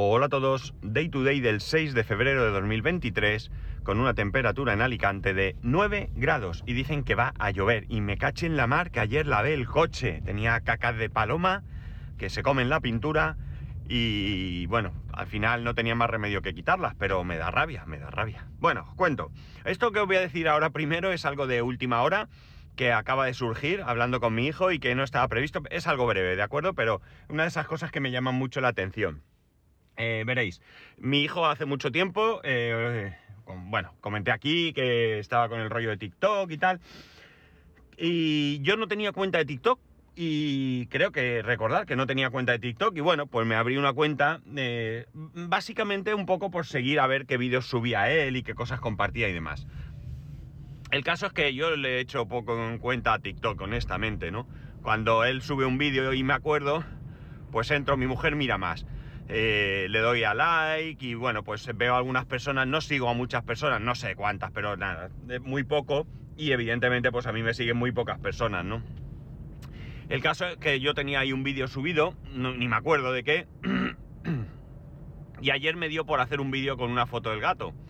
Hola a todos, Day to Day del 6 de febrero de 2023 con una temperatura en Alicante de 9 grados y dicen que va a llover y me caché en la mar que ayer lavé el coche, tenía cacas de paloma que se comen la pintura y bueno, al final no tenía más remedio que quitarlas, pero me da rabia, me da rabia. Bueno, os cuento, esto que os voy a decir ahora primero es algo de última hora que acaba de surgir hablando con mi hijo y que no estaba previsto, es algo breve, ¿de acuerdo? Pero una de esas cosas que me llaman mucho la atención. Eh, veréis, mi hijo hace mucho tiempo, eh, bueno, comenté aquí que estaba con el rollo de TikTok y tal, y yo no tenía cuenta de TikTok, y creo que recordar que no tenía cuenta de TikTok, y bueno, pues me abrí una cuenta, básicamente un poco por seguir a ver qué vídeos subía él y qué cosas compartía y demás. El caso es que yo le he hecho poco en cuenta a TikTok, honestamente, ¿no? Cuando él sube un vídeo y me acuerdo, pues entro, mi mujer mira más. Eh, le doy a like y bueno, pues veo a algunas personas, no sigo a muchas personas, no sé cuántas, pero nada, muy poco y evidentemente pues a mí me siguen muy pocas personas, ¿no? El caso es que yo tenía ahí un vídeo subido, ni me acuerdo de qué, y ayer me dio por hacer un vídeo con una foto del gato.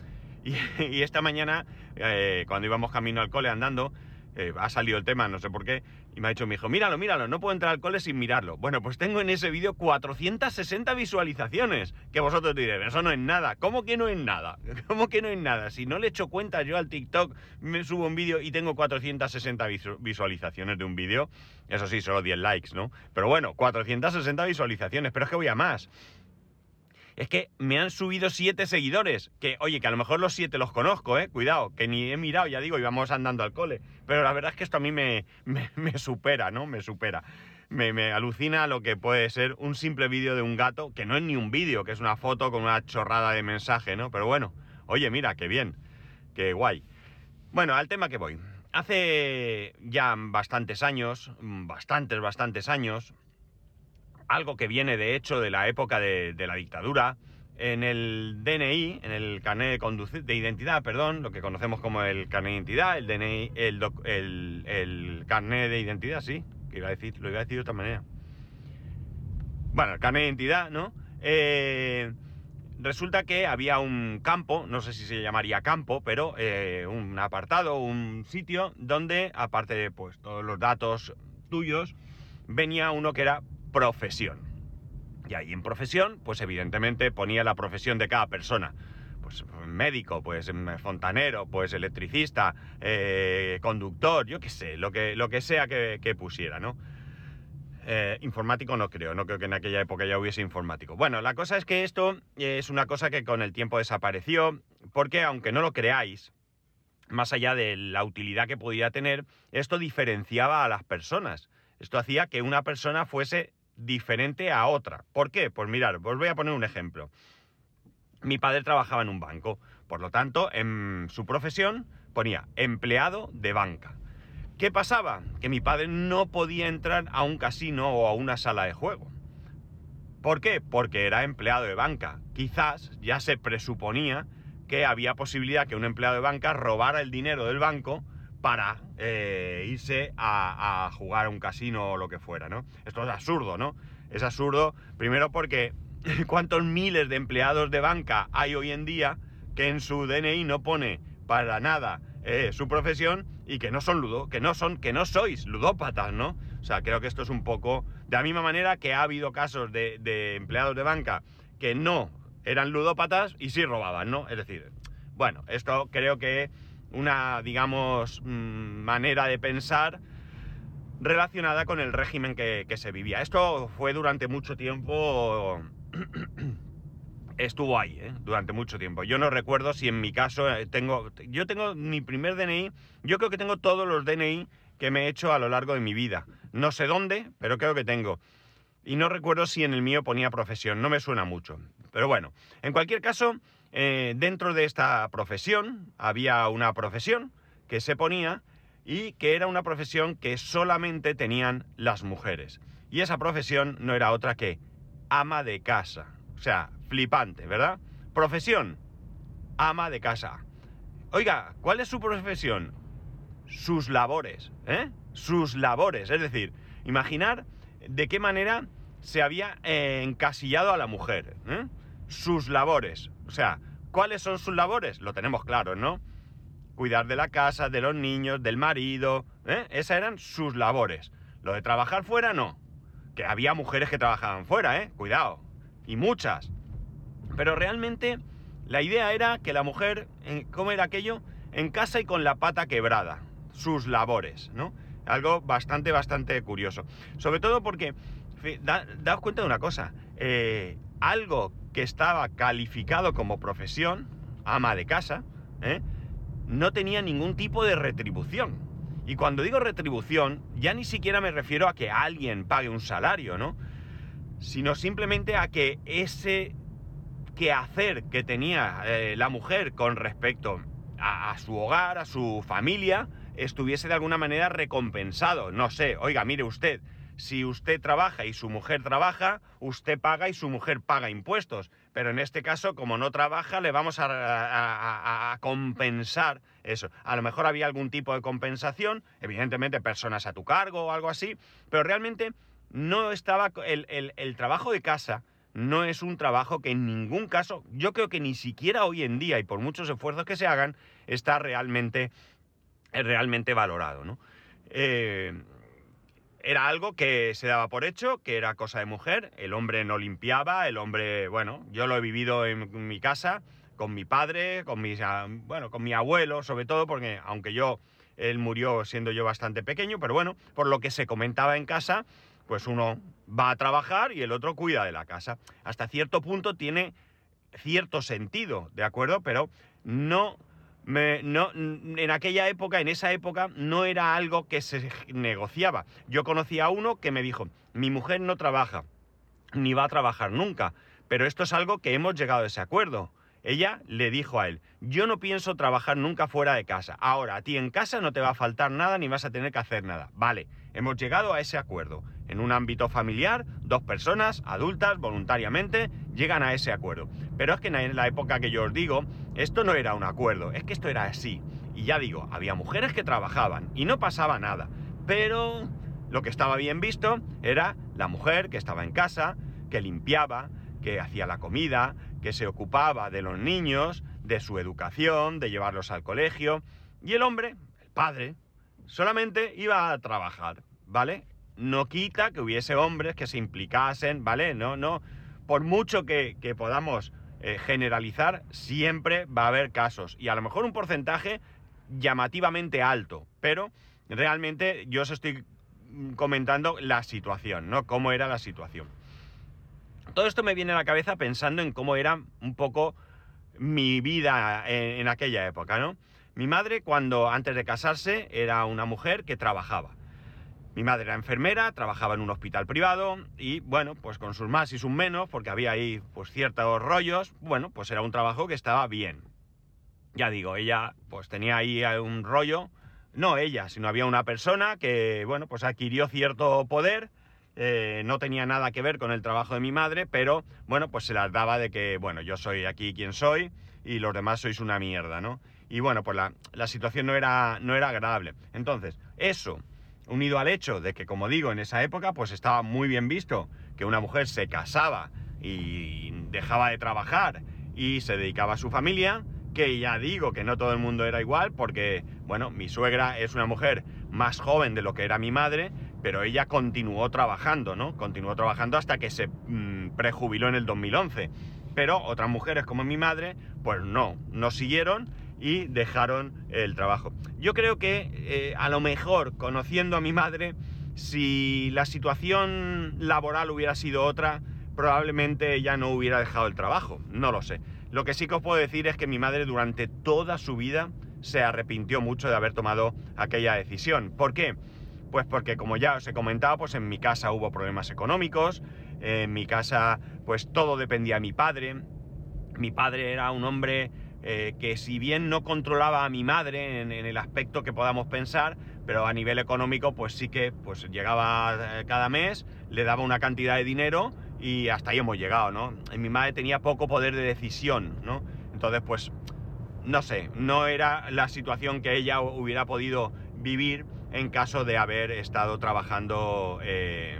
Y, esta mañana, eh, cuando íbamos camino al cole andando, eh, ha salido el tema, no sé por qué, y me ha dicho mi hijo, míralo, míralo, no puedo entrar al cole sin mirarlo. Bueno, pues tengo en ese vídeo 460 visualizaciones, que vosotros diréis, eso no es nada. ¿Cómo que no es nada? ¿Cómo que no es nada? Si no le echo cuenta yo al TikTok, me subo un vídeo y tengo 460 visualizaciones de un vídeo, eso sí, solo 10 likes, ¿no? Pero bueno, 460 visualizaciones, pero es que voy a más es que me han subido siete seguidores. Que, oye, que a lo mejor los siete los conozco, ¿eh? Cuidado, que ni he mirado, ya digo, íbamos andando al cole. Pero la verdad es que esto a mí me, supera, ¿no? Me supera. Me, me, alucina lo que puede ser un simple vídeo de un gato, que no es ni un vídeo, que es una foto con una chorrada de mensaje, ¿no? Pero bueno, oye, mira, qué bien, qué guay. Bueno, al tema que voy. Hace ya bastantes años, bastantes, bastantes años, algo que viene de hecho de la época de, la dictadura. En el DNI, en el carnet de, de, identidad, perdón, lo que conocemos como el carnet de identidad, el DNI, el, el, carnet de identidad, sí, que iba a decir, lo iba a decir de otra manera. Bueno, el carnet de identidad, ¿no? Eh, resulta que había un campo, no sé si se llamaría campo, pero eh, un apartado, un sitio donde, aparte de pues, todos los datos tuyos, venía uno que era profesión. Y ahí en profesión, pues evidentemente ponía la profesión de cada persona. Pues médico, pues mm, fontanero, pues electricista, eh, conductor, yo qué sé, lo que, lo que sea que, pusiera, ¿no? Eh, informático no creo, no creo que en aquella época ya hubiese informático. Bueno, la cosa es que esto es una cosa que con el tiempo desapareció, porque aunque no lo creáis, más allá de la utilidad que podía tener, esto diferenciaba a las personas. Esto hacía que una persona fuese diferente a otra. ¿Por qué? Pues mirar, os voy a poner un ejemplo. Mi padre trabajaba en un banco, por lo tanto, en su profesión ponía empleado de banca. ¿Qué pasaba? Que mi padre no podía entrar a un casino o a una sala de juego. ¿Por qué? Porque era empleado de banca. Quizás ya se presuponía que había posibilidad que un empleado de banca robara el dinero del banco para eh, irse a, jugar a un casino o lo que fuera, ¿no? Esto es absurdo, ¿no? Es absurdo, primero porque cuántos miles de empleados de banca hay hoy en día que en su DNI no pone para nada eh, su profesión y que no son ludo, que no son, que no sois ludópatas, ¿no? O sea, creo que esto es un poco de la misma manera que ha habido casos de, de empleados de banca que no eran ludópatas y sí robaban, ¿no? Es decir, bueno, esto creo que una, digamos, mm, manera de pensar relacionada con el régimen que, se vivía. Esto fue durante mucho tiempo... estuvo ahí, ¿eh? durante mucho tiempo. Yo no recuerdo si en mi caso eh, tengo... Yo tengo mi primer DNI, yo creo que tengo todos los DNI que me he hecho a lo largo de mi vida. No sé dónde, pero creo que tengo. Y no recuerdo si en el mío ponía profesión, no me suena mucho. Pero bueno, en cualquier caso, eh, dentro de esta profesión había una profesión que se ponía y que era una profesión que solamente tenían las mujeres. Y esa profesión no era otra que ama de casa. O sea, flipante, ¿verdad? Profesión, ama de casa. Oiga, ¿cuál es su profesión? Sus labores, ¿eh? Sus labores. Es decir, imaginar de qué manera se había eh, encasillado a la mujer. ¿eh? sus labores. O sea, ¿cuáles son sus labores? Lo tenemos claro, ¿no? Cuidar de la casa, de los niños, del marido. ¿eh? Esas eran sus labores. Lo de trabajar fuera, no. Que había mujeres que trabajaban fuera, ¿eh? Cuidado. Y muchas. Pero realmente la idea era que la mujer, ¿cómo era aquello? En casa y con la pata quebrada. Sus labores, ¿no? Algo bastante, bastante curioso. Sobre todo porque, daos cuenta de una cosa. Eh, algo que estaba calificado como profesión, ama de casa, ¿eh? no tenía ningún tipo de retribución. Y cuando digo retribución, ya ni siquiera me refiero a que alguien pague un salario, ¿no? Sino simplemente a que ese quehacer que tenía eh, la mujer con respecto a, su hogar, a su familia, estuviese de alguna manera recompensado. No sé, oiga, mire usted, si usted trabaja y su mujer trabaja, usted paga y su mujer paga impuestos. Pero en este caso, como no trabaja, le vamos a, compensar eso. A lo mejor había algún tipo de compensación, evidentemente personas a tu cargo o algo así, pero realmente no estaba el, el trabajo de casa. No es un trabajo que en ningún caso, yo creo que ni siquiera hoy en día y por muchos esfuerzos que se hagan, está realmente, realmente valorado. ¿no? Eh, era algo que se daba por hecho, que era cosa de mujer, el hombre no limpiaba, el hombre, bueno, yo lo he vivido en mi casa, con mi padre, con mis, ah, bueno, con mi abuelo, sobre todo, porque aunque yo, él murió siendo yo bastante pequeño, pero bueno, por lo que se comentaba en casa, pues uno va a trabajar y el otro cuida de la casa. Hasta cierto punto tiene cierto sentido, ¿de acuerdo? Pero no no, en aquella época, en esa época, no era algo que se negociaba. Yo conocí a uno que me dijo, mi mujer no trabaja, ni va a trabajar nunca, pero esto es algo que hemos llegado a ese acuerdo. Ella le dijo a él, yo no pienso trabajar nunca fuera de casa. Ahora, a ti en casa no te va a faltar nada ni vas a tener que hacer nada. Vale, hemos llegado a ese acuerdo. En un ámbito familiar, dos personas adultas voluntariamente llegan a ese acuerdo. Pero es que en la época que yo os digo, esto no era un acuerdo, es que esto era así. Y ya digo, había mujeres que trabajaban y no pasaba nada. Pero lo que estaba bien visto era la mujer que estaba en casa, que limpiaba, que hacía la comida, que se ocupaba de los niños, de su educación, de llevarlos al colegio, y el hombre, el padre, solamente iba a trabajar, ¿vale? No quita que hubiese hombres que se implicasen, ¿vale? No, no, por mucho que, podamos eh, generalizar, siempre va a haber casos, y a lo mejor un porcentaje llamativamente alto, pero realmente yo os estoy comentando la situación, ¿no? Cómo era la situación. Todo esto me viene a la cabeza pensando en cómo era un poco mi vida en, aquella época, ¿no? Mi madre, cuando antes de casarse, era una mujer que trabajaba. Mi madre era enfermera, trabajaba en un hospital privado y, bueno, pues con sus más y sus menos, porque había ahí pues ciertos rollos, bueno, pues era un trabajo que estaba bien. Ya digo, ella pues tenía ahí un rollo, no ella, sino había una persona que, bueno, pues adquirió cierto poder eh, no tenía nada que ver con el trabajo de mi madre, pero bueno, pues se las daba de que, bueno, yo soy aquí quien soy y los demás sois una mierda, ¿no? Y bueno, pues la, situación no era, no era agradable. Entonces, eso, unido al hecho de que, como digo, en esa época, pues estaba muy bien visto que una mujer se casaba y dejaba de trabajar y se dedicaba a su familia, que ya digo que no todo el mundo era igual, porque, bueno, mi suegra es una mujer más joven de lo que era mi madre, pero ella continuó trabajando, ¿no? Continuó trabajando hasta que se mm, prejubiló en el 2011. Pero otras mujeres como mi madre, pues no, no siguieron y dejaron el trabajo. Yo creo que eh, a lo mejor, conociendo a mi madre, si la situación laboral hubiera sido otra, probablemente ella no hubiera dejado el trabajo, no lo sé. Lo que sí que os puedo decir es que mi madre durante toda su vida se arrepintió mucho de haber tomado aquella decisión. ¿Por qué? Pues porque como ya os he comentado, pues en mi casa hubo problemas económicos, en mi casa pues todo dependía de mi padre. Mi padre era un hombre eh, que si bien no controlaba a mi madre en, el aspecto que podamos pensar, pero a nivel económico pues sí que pues llegaba eh, cada mes, le daba una cantidad de dinero y hasta ahí hemos llegado, ¿no? Mi madre tenía poco poder de decisión, ¿no? Entonces pues no sé, no era la situación que ella hubiera podido vivir en caso de haber estado trabajando... Eh,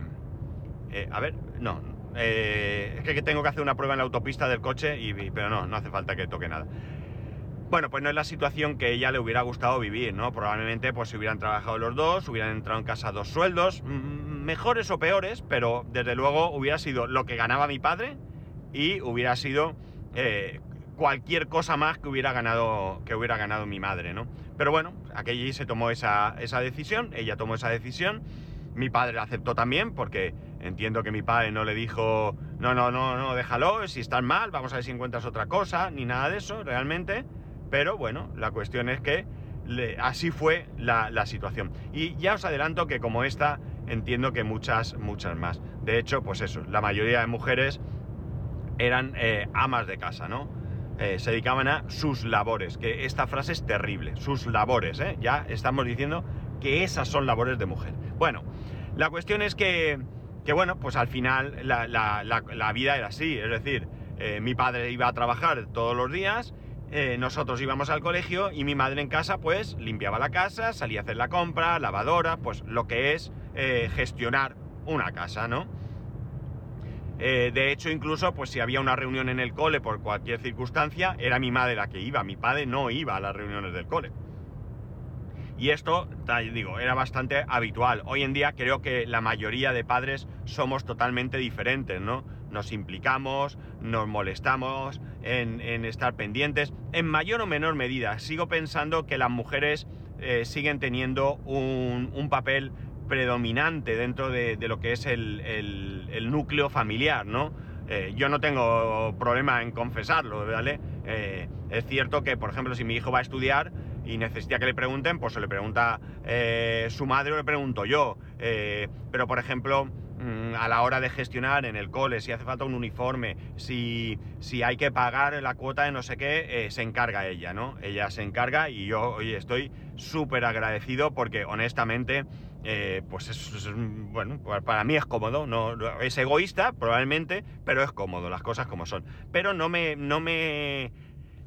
eh, a ver, no, eh, es que tengo que hacer una prueba en la autopista del coche, pero no, no hace falta que toque nada. Bueno, pues no es la situación que ella le hubiera gustado vivir, ¿no? Probablemente pues si hubieran trabajado los dos, hubieran entrado en casa dos sueldos, mejores o peores, pero desde luego hubiera sido lo que ganaba mi padre y hubiera sido eh, cualquier cosa más que hubiera ganado, que hubiera ganado mi madre, ¿no? Pero bueno, aquella se tomó esa, esa decisión, ella tomó esa decisión, mi padre la aceptó también, porque entiendo que mi padre no le dijo, no, no, no, no, déjalo, si estás mal, vamos a ver si encuentras otra cosa, ni nada de eso, realmente. Pero bueno, la cuestión es que así fue la, situación. Y ya os adelanto que como esta, entiendo que muchas, muchas más. De hecho, pues eso, la mayoría de mujeres eran eh, amas de casa, ¿no? Eh, se dedicaban a sus labores, que esta frase es terrible, sus labores, ¿eh? Ya estamos diciendo que esas son labores de mujer. Bueno, la cuestión es que, que bueno, pues al final la, la, vida era así, es decir, mi padre iba a trabajar todos los días, eh, nosotros íbamos al colegio y mi madre en casa pues limpiaba la casa, salía a hacer la compra, lavadora, pues lo que es eh, gestionar una casa, ¿no? Eh, de hecho, incluso, pues si había una reunión en el cole por cualquier circunstancia, era mi madre la que iba, mi padre no iba a las reuniones del cole. Y esto, digo, era bastante habitual. Hoy en día creo que la mayoría de padres somos totalmente diferentes, ¿no? Nos implicamos, nos molestamos en, estar pendientes, en mayor o menor medida. Sigo pensando que las mujeres eh, siguen teniendo un, papel predominante dentro de, lo que es el, núcleo familiar, ¿no? Eh, yo no tengo problema en confesarlo, ¿vale? Eh, es cierto que, por ejemplo, si mi hijo va a estudiar, y necesita que le pregunten, pues se le pregunta eh, su madre o le pregunto yo. Pero, por ejemplo, mm, a la hora de gestionar en el cole, si hace falta un uniforme, si, si hay que pagar la cuota de no sé qué, se encarga ella, ¿no? Ella se encarga y yo, oye, estoy súper agradecido porque honestamente, pues es, bueno, para mí es cómodo, no, es egoísta probablemente, pero es cómodo, las cosas como son. Pero no me, no me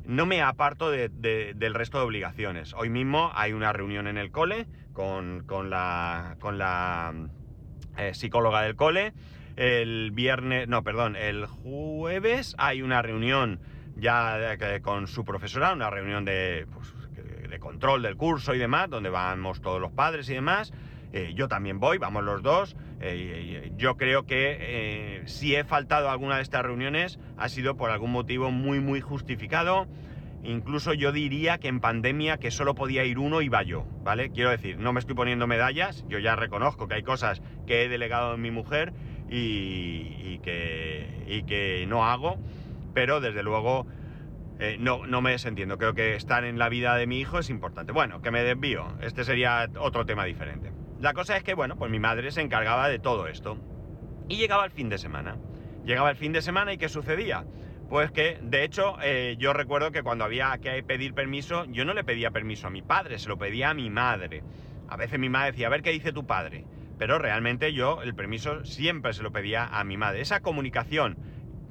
no me aparto del resto de obligaciones. Hoy mismo hay una reunión en el cole con, la, con la eh, psicóloga del cole. El viernes, no, perdón, el jueves hay una reunión ya con su profesora, una reunión de, pues, de control del curso y demás, donde vamos todos los padres y demás. Eh, yo también voy, vamos los dos. Eh, yo creo que eh, si he faltado alguna de estas reuniones ha sido por algún motivo muy, muy justificado. Incluso yo diría que en pandemia que solo podía ir uno iba yo, ¿vale? Quiero decir, no me estoy poniendo medallas, yo ya reconozco que hay cosas que he delegado en mi mujer y, que, que, no hago, pero desde luego no, no me desentiendo. Creo que estar en la vida de mi hijo es importante. Bueno, que me desvío, este sería otro tema diferente. La cosa es que, bueno, pues mi madre se encargaba de todo esto. Y llegaba el fin de semana. Llegaba el fin de semana y ¿qué sucedía? Pues que, de hecho, eh, yo recuerdo que cuando había que pedir permiso, yo no le pedía permiso a mi padre, se lo pedía a mi madre. A veces mi madre decía, a ver qué dice tu padre. Pero realmente yo el permiso siempre se lo pedía a mi madre. Esa comunicación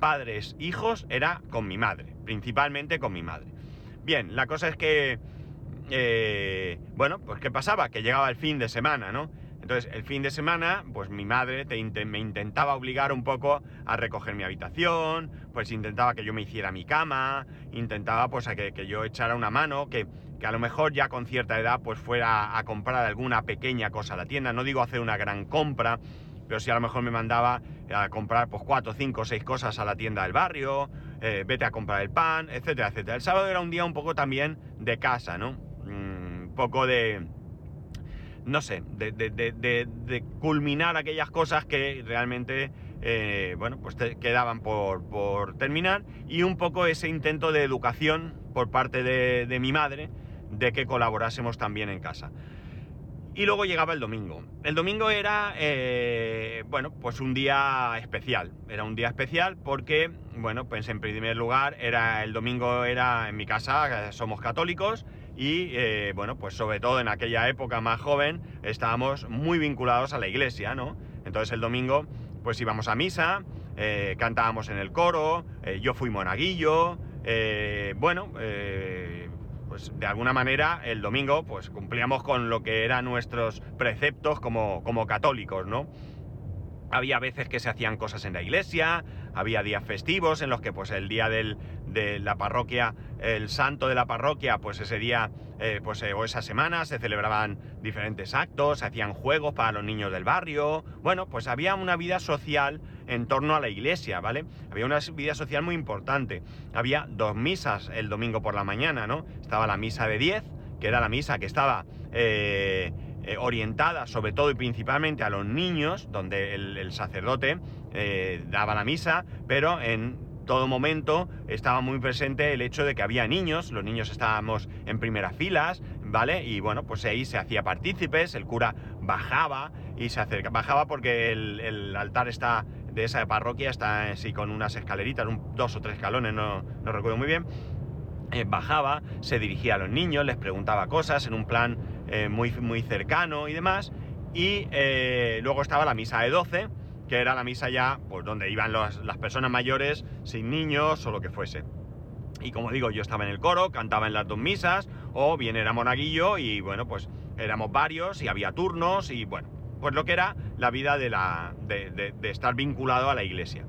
padres, hijos, era con mi madre, principalmente con mi madre. Bien, la cosa es que eh, bueno, pues ¿qué pasaba? Que llegaba el fin de semana, ¿no? Entonces, el fin de semana, pues mi madre me intentaba obligar un poco a recoger mi habitación, pues intentaba que yo me hiciera mi cama, intentaba pues a que, yo echara una mano, que, a lo mejor ya con cierta edad pues fuera a comprar alguna pequeña cosa a la tienda, no digo hacer una gran compra, pero si a lo mejor me mandaba a comprar pues cuatro, cinco, seis cosas a la tienda del barrio, eh, vete a comprar el pan, etcétera, etcétera. El sábado era un día un poco también de casa, ¿no? Poco de, no sé, de, culminar aquellas cosas que realmente, eh, bueno, pues quedaban por, terminar y un poco ese intento de educación por parte de, mi madre de que colaborásemos también en casa. Y luego llegaba el domingo. El domingo era, eh, bueno, pues un día especial. Era un día especial porque, bueno, pues en primer lugar, era el domingo era en mi casa, somos católicos, y eh, bueno, pues sobre todo en aquella época más joven estábamos muy vinculados a la iglesia, ¿no? Entonces el domingo pues íbamos a misa, eh, cantábamos en el coro, eh, yo fui monaguillo, bueno, pues de alguna manera el domingo pues cumplíamos con lo que eran nuestros preceptos como, como católicos, ¿no? había veces que se hacían cosas en la iglesia, había días festivos en los que pues el día del, de la parroquia, el santo de la parroquia, pues ese día eh, pues, eh, o esa semana se celebraban diferentes actos, se hacían juegos para los niños del barrio, bueno, pues había una vida social en torno a la iglesia, ¿vale? Había una vida social muy importante. Había dos misas el domingo por la mañana, ¿no? Estaba la misa de 10, que era la misa que estaba... Eh, eh, orientada sobre todo y principalmente a los niños, donde el, sacerdote eh, daba la misa, pero en todo momento estaba muy presente el hecho de que había niños, los niños estábamos en primeras filas, ¿vale? Y bueno, pues ahí se hacía partícipes, el cura bajaba y se acerca, bajaba porque el, altar está de esa parroquia está así con unas escaleritas, dos o tres escalones, no, no recuerdo muy bien. Eh, bajaba, se dirigía a los niños, les preguntaba cosas en un plan eh, muy, muy cercano y demás. Y eh, luego estaba la misa de 12, que era la misa ya, pues donde iban las personas mayores, sin niños o lo que fuese. Y como digo, yo estaba en el coro, cantaba en las dos misas, o bien era monaguillo y bueno, pues éramos varios y había turnos y bueno, pues lo que era la vida de, la, de, estar vinculado a la iglesia.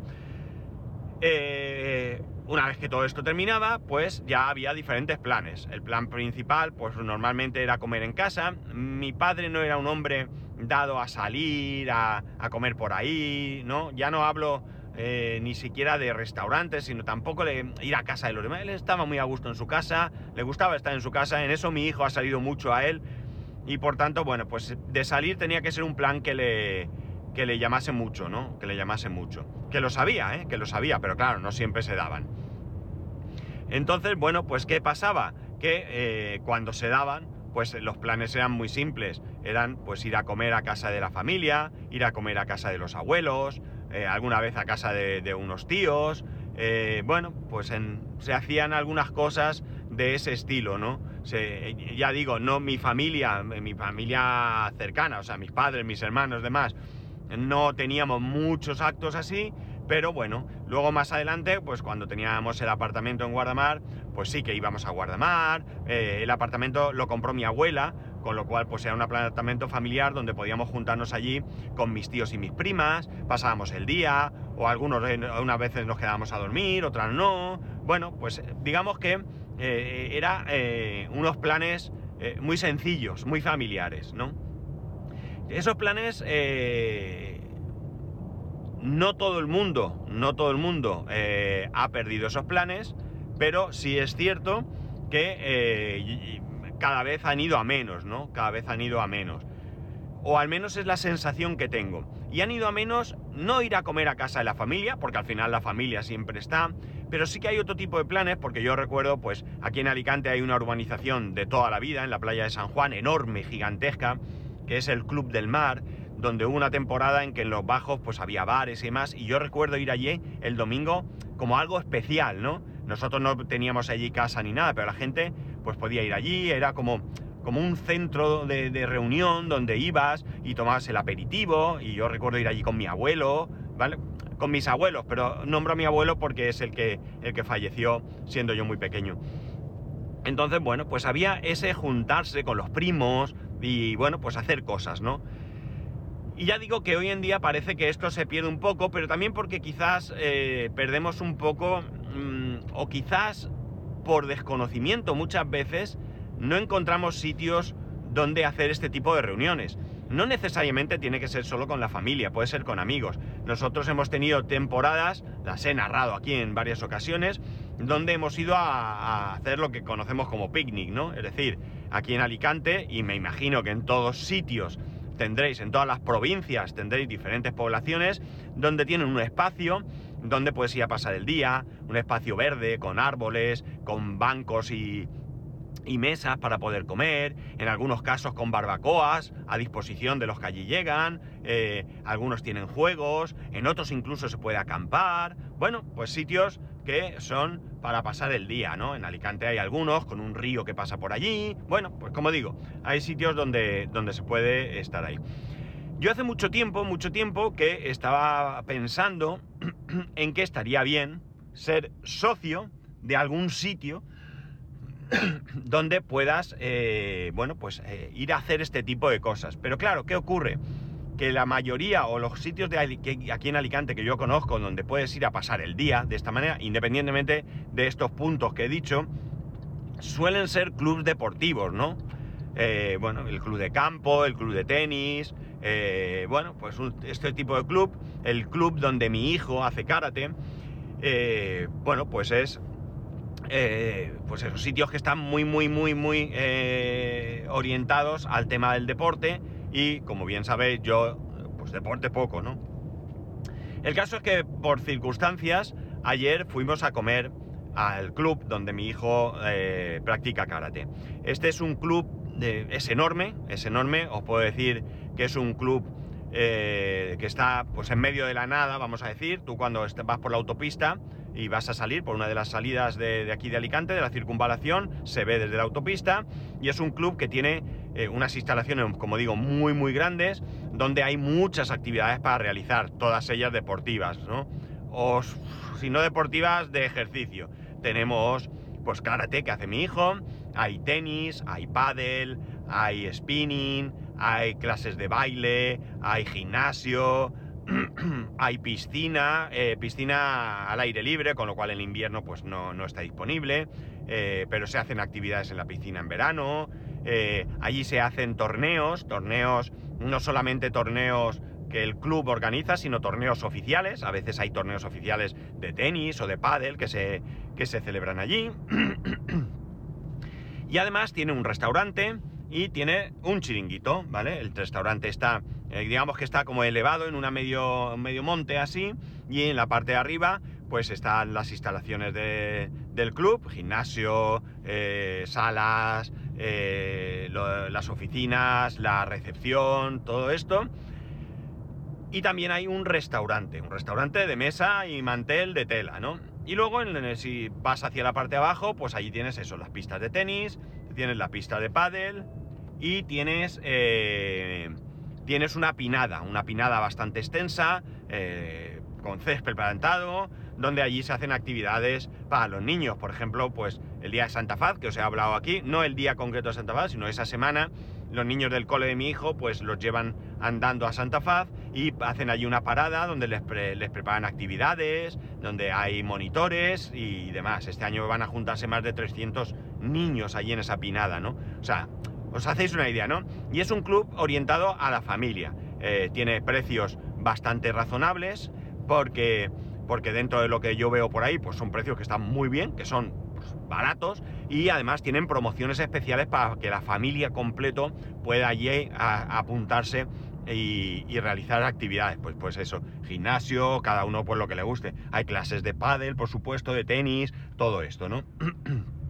Eh, una vez que todo esto terminaba, pues ya había diferentes planes. El plan principal, pues normalmente era comer en casa. Mi padre no era un hombre dado a salir, a, comer por ahí, ¿no? Ya no hablo eh, ni siquiera de restaurantes, sino tampoco de ir a casa de los demás. Él estaba muy a gusto en su casa, le gustaba estar en su casa, en eso mi hijo ha salido mucho a él. Y por tanto, bueno, pues de salir tenía que ser un plan que le, que le llamase mucho, ¿no? Que le llamase mucho. Que lo sabía, ¿eh? Que lo sabía, pero claro, no siempre se daban. Entonces, bueno, pues ¿qué pasaba? Que eh, cuando se daban, pues los planes eran muy simples. Eran pues ir a comer a casa de la familia, ir a comer a casa de los abuelos, eh, alguna vez a casa de, unos tíos. Eh, bueno, pues se hacían algunas cosas de ese estilo, ¿no? ya digo, no mi familia, mi familia cercana, o sea, mis padres, mis hermanos, demás, no teníamos muchos actos así, pero bueno, luego más adelante, pues cuando teníamos el apartamento en Guardamar, pues sí que íbamos a Guardamar, eh, el apartamento lo compró mi abuela, con lo cual pues era un apartamento familiar donde podíamos juntarnos allí con mis tíos y mis primas, pasábamos el día, o algunos unas veces nos quedábamos a dormir, otras no, bueno, pues digamos que eh, era eh, unos planes muy sencillos, muy familiares, ¿no? Esos planes no todo el mundo, no todo el mundo eh, ha perdido esos planes, pero sí es cierto que eh, cada vez han ido a menos, ¿no? Cada vez han ido a menos. O al menos es la sensación que tengo. Y han ido a menos no ir a comer a casa de la familia, porque al final la familia siempre está, pero sí que hay otro tipo de planes, porque yo recuerdo, pues aquí en Alicante hay una urbanización de toda la vida, en la playa de San Juan, enorme, gigantesca, es el Club del Mar, donde hubo una temporada en que en los bajos pues había bares y demás, y yo recuerdo ir allí el domingo como algo especial, ¿no? Nosotros no teníamos allí casa ni nada, pero la gente pues podía ir allí, era como, como un centro de, reunión donde ibas y tomabas el aperitivo, y yo recuerdo ir allí con mi abuelo, ¿vale? Con mis abuelos, pero nombro a mi abuelo porque es el que, el que falleció siendo yo muy pequeño. Entonces, bueno, pues había ese juntarse con los primos y, bueno, pues hacer cosas, ¿no? Y ya digo que hoy en día parece que esto se pierde un poco, pero también porque quizás eh, perdemos un poco, mm, o quizás por desconocimiento muchas veces, no encontramos sitios donde hacer este tipo de reuniones. No necesariamente tiene que ser solo con la familia, puede ser con amigos. Nosotros hemos tenido temporadas, las he narrado aquí en varias ocasiones, donde hemos ido a, hacer lo que conocemos como picnic, ¿no? Es decir, aquí en Alicante, y me imagino que en todos sitios tendréis en todas las provincias, tendréis diferentes poblaciones donde tienen un espacio donde puedes ir a pasar el día, un espacio verde, con árboles, con bancos y, mesas para poder comer, en algunos casos con barbacoas a disposición de los que allí llegan, eh, algunos tienen juegos, en otros incluso se puede acampar, bueno, pues sitios que son para pasar el día, ¿no? En Alicante hay algunos con un río que pasa por allí. Bueno, pues como digo, hay sitios donde, donde se puede estar ahí. Yo hace mucho tiempo, mucho tiempo que estaba pensando en que estaría bien ser socio de algún sitio donde puedas, eh, bueno, pues eh, ir a hacer este tipo de cosas. Pero claro, ¿qué ocurre? que la mayoría o los sitios de aquí en Alicante que yo conozco donde puedes ir a pasar el día de esta manera, independientemente de estos puntos que he dicho, suelen ser clubes deportivos, ¿no? Eh, bueno, el club de campo, el club de tenis, bueno, pues este tipo de club, el club donde mi hijo hace karate, bueno, pues es, pues esos sitios que están muy, muy, muy, muy orientados al tema del deporte y, como bien sabéis, yo, pues deporte poco, ¿no? El caso es que por circunstancias, ayer fuimos a comer al club donde mi hijo practica karate. Este es un club es enorme, es enorme, os puedo decir que es un club eh, que está pues en medio de la nada, vamos a decir, tú cuando vas por la autopista y vas a salir por una de las salidas de, aquí de Alicante, de la circunvalación, se ve desde la autopista y es un club que tiene eh, unas instalaciones, como digo, muy muy grandes, donde hay muchas actividades para realizar, todas ellas deportivas, ¿no? O si no deportivas, de ejercicio. Tenemos pues karate que hace mi hijo, hay tenis, hay pádel, hay spinning, hay clases de baile, hay gimnasio, hay piscina, eh, piscina al aire libre, con lo cual en invierno pues no, está disponible, eh, pero se hacen actividades en la piscina en verano, eh, allí se hacen torneos, torneos, no solamente torneos que el club organiza, sino torneos oficiales. A veces hay torneos oficiales de tenis o de pádel que se, que se celebran allí. y además tiene un restaurante y tiene un chiringuito, ¿vale? El restaurante está, eh, digamos que está como elevado en una medio, medio monte así, y en la parte de arriba, pues están las instalaciones del club, gimnasio, eh, salas, eh, las oficinas, la recepción, todo esto. Y también hay un restaurante, un restaurante de mesa y mantel de tela, ¿no? Y luego, si vas hacia la parte de abajo, pues allí tienes eso, las pistas de tenis, tienes la pista de pádel y tienes, eh, tienes una pinada, una pinada bastante extensa, eh, con césped plantado, donde allí se hacen actividades para los niños. Por ejemplo, pues el día de Santa Faz, que os he hablado aquí, no el día concreto de Santa Faz, sino esa semana, los niños del cole de mi hijo, pues los llevan andando a Santa Faz y hacen allí una parada donde les, preparan actividades, donde hay monitores y demás. Este año van a juntarse más de 300 niños allí en esa pinada, ¿no? O sea, os hacéis una idea, ¿no? Y es un club orientado a la familia. Eh, tiene precios bastante razonables porque, porque dentro de lo que yo veo por ahí, pues son precios que están muy bien, que son pues, baratos y además tienen promociones especiales para que la familia completo pueda allí apuntarse y, realizar actividades. Pues, pues eso, gimnasio, cada uno por lo que le guste. Hay clases de pádel, por supuesto, de tenis, todo esto, ¿no?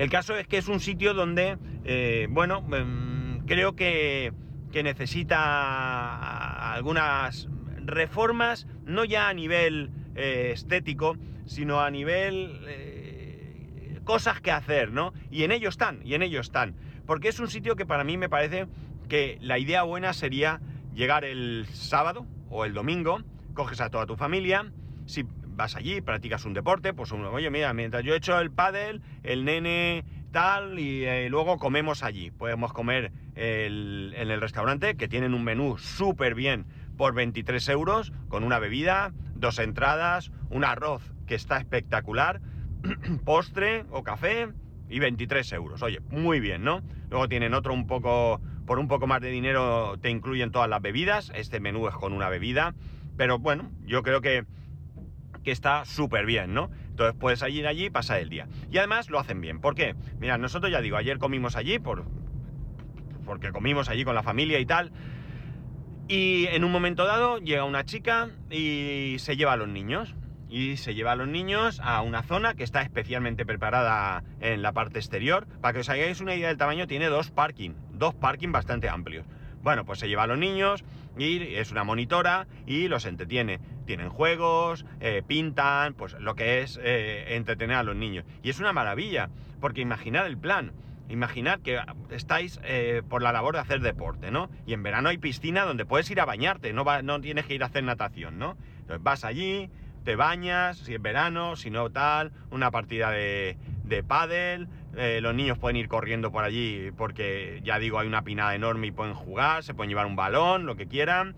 El caso es que es un sitio donde, eh, bueno, em, creo que, que necesita algunas reformas, no ya a nivel eh, estético, sino a nivel eh, cosas que hacer, ¿no? Y en ello están, y en ello están. Porque es un sitio que para mí me parece que la idea buena sería llegar el sábado o el domingo, coges a toda tu familia, si vas allí, practicas un deporte, pues uno, oye, mira, mientras yo he hecho el pádel, el nene tal, y eh, luego comemos allí. Podemos comer en el restaurante, que tienen un menú súper bien por 23 euros, con una bebida, dos entradas, un arroz que está espectacular, postre o café y 23 euros. Oye, muy bien, ¿no? Luego tienen otro un poco, por un poco más de dinero te incluyen todas las bebidas, este menú es con una bebida, pero bueno, yo creo que, que está súper bien, ¿no? Entonces puedes ir allí y pasar el día. Y además lo hacen bien. ¿Por qué? Mira, nosotros ya digo, ayer comimos allí por, porque comimos allí con la familia y tal. Y en un momento dado llega una chica y se lleva a los niños. Y se lleva a los niños a una zona que está especialmente preparada en la parte exterior. Para que os hagáis una idea del tamaño, tiene dos parking, dos parking bastante amplios. Bueno, pues se lleva a los niños y es una monitora y los entretiene. Tienen juegos, eh, pintan, pues lo que es eh, entretener a los niños. Y es una maravilla, porque imaginad el plan Imaginad que estáis eh, por la labor de hacer deporte, ¿no? Y en verano hay piscina donde puedes ir a bañarte, no, no tienes que ir a hacer natación, ¿no? Entonces vas allí, te bañas, si es verano, si no tal, una partida de, de pádel, eh, los niños pueden ir corriendo por allí porque ya digo, hay una pinada enorme y pueden jugar, se pueden llevar un balón, lo que quieran.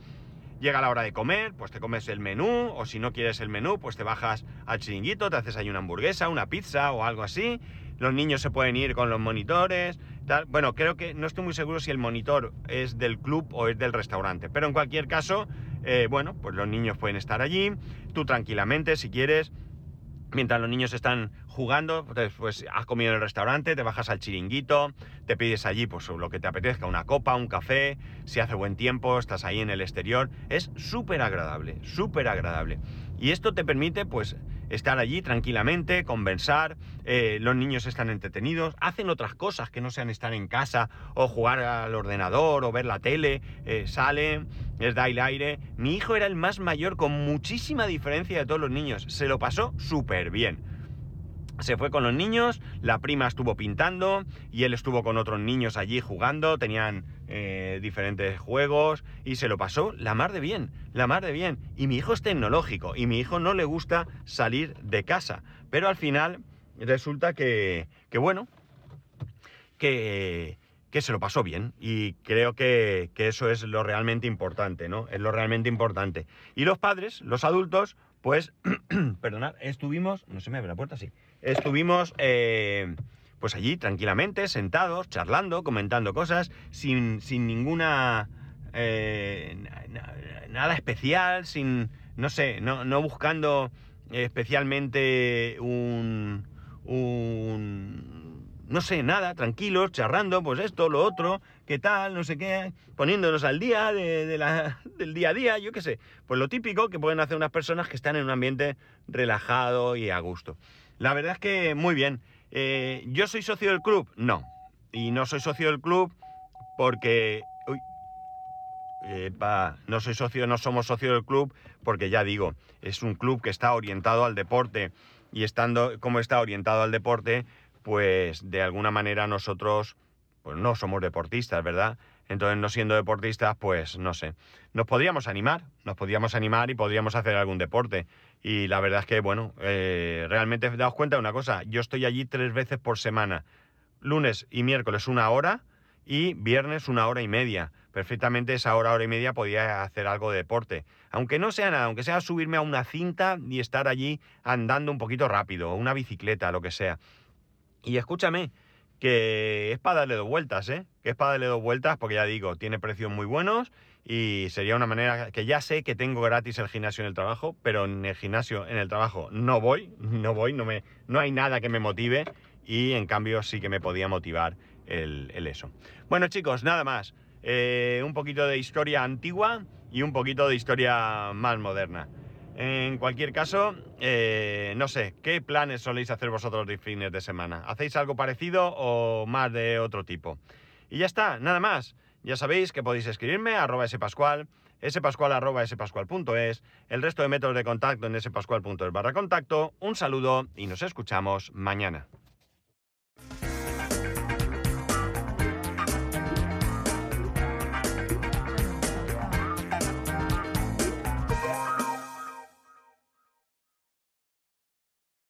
Llega la hora de comer, pues te comes el menú, o si no quieres el menú, pues te bajas al chiringuito, te haces ahí una hamburguesa, una pizza o algo así. Los niños se pueden ir con los monitores, tal. Bueno, creo que no estoy muy seguro si el monitor es del club o es del restaurante, pero en cualquier caso, eh, bueno, pues los niños pueden estar allí, tú tranquilamente, si quieres, mientras los niños están jugando, pues, has comido en el restaurante, te bajas al chiringuito, te pides allí pues lo que te apetezca, una copa, un café, si hace buen tiempo, estás ahí en el exterior, es súper agradable, súper agradable. Y esto te permite pues estar allí tranquilamente, conversar, eh, los niños están entretenidos, hacen otras cosas que no sean estar en casa o jugar al ordenador o ver la tele, eh, salen, les da el aire. Mi hijo era el más mayor con muchísima diferencia de todos los niños, se lo pasó súper bien se fue con los niños, la prima estuvo pintando y él estuvo con otros niños allí jugando, tenían eh, diferentes juegos y se lo pasó la mar de bien, la mar de bien. Y mi hijo es tecnológico y mi hijo no le gusta salir de casa, pero al final resulta que, que bueno, que, que se lo pasó bien y creo que, eso es lo realmente importante, ¿no? Es lo realmente importante. Y los padres, los adultos, pues, perdonad, estuvimos, no se me abre la puerta, sí, estuvimos eh, pues allí tranquilamente, sentados, charlando, comentando cosas, sin, sin ninguna... Eh, nada especial, sin, no sé, no, no buscando especialmente un, un, no sé, nada, tranquilos, charlando, pues esto, lo otro, qué tal, no sé qué, poniéndonos al día de, la, del día a día, yo qué sé, pues lo típico que pueden hacer unas personas que están en un ambiente relajado y a gusto. La verdad es que muy bien. Eh, ¿Yo soy socio del club? No. Y no soy socio del club porque... Uy, no soy socio, no somos socio del club porque ya digo, es un club que está orientado al deporte y estando como está orientado al deporte, pues de alguna manera nosotros pues no somos deportistas, ¿verdad? Entonces, no siendo deportistas, pues no sé. Nos podríamos animar, nos podríamos animar y podríamos hacer algún deporte. Y la verdad es que, bueno, eh, realmente daos cuenta de una cosa, yo estoy allí tres veces por semana, lunes y miércoles una hora y viernes una hora y media. Perfectamente esa hora, hora y media podía hacer algo de deporte. Aunque no sea nada, aunque sea subirme a una cinta y estar allí andando un poquito rápido, una bicicleta, lo que sea. Y escúchame, que es para darle dos vueltas, ¿eh? Que es para darle dos vueltas porque ya digo, tiene precios muy buenos y sería una manera que ya sé que tengo gratis el gimnasio en el trabajo, pero en el gimnasio en el trabajo no voy, no voy, no, me, no hay nada que me motive y en cambio sí que me podía motivar el, eso. Bueno chicos, nada más. Eh, un poquito de historia antigua y un poquito de historia más moderna. En cualquier caso, eh, no sé, ¿qué planes soléis hacer vosotros de fines de semana? ¿Hacéis algo parecido o más de otro tipo? Y ya está, nada más. Ya sabéis que podéis escribirme a arroba spascual, spascual.es, el resto de métodos de contacto en spascual.es barra contacto. Un saludo y nos escuchamos mañana.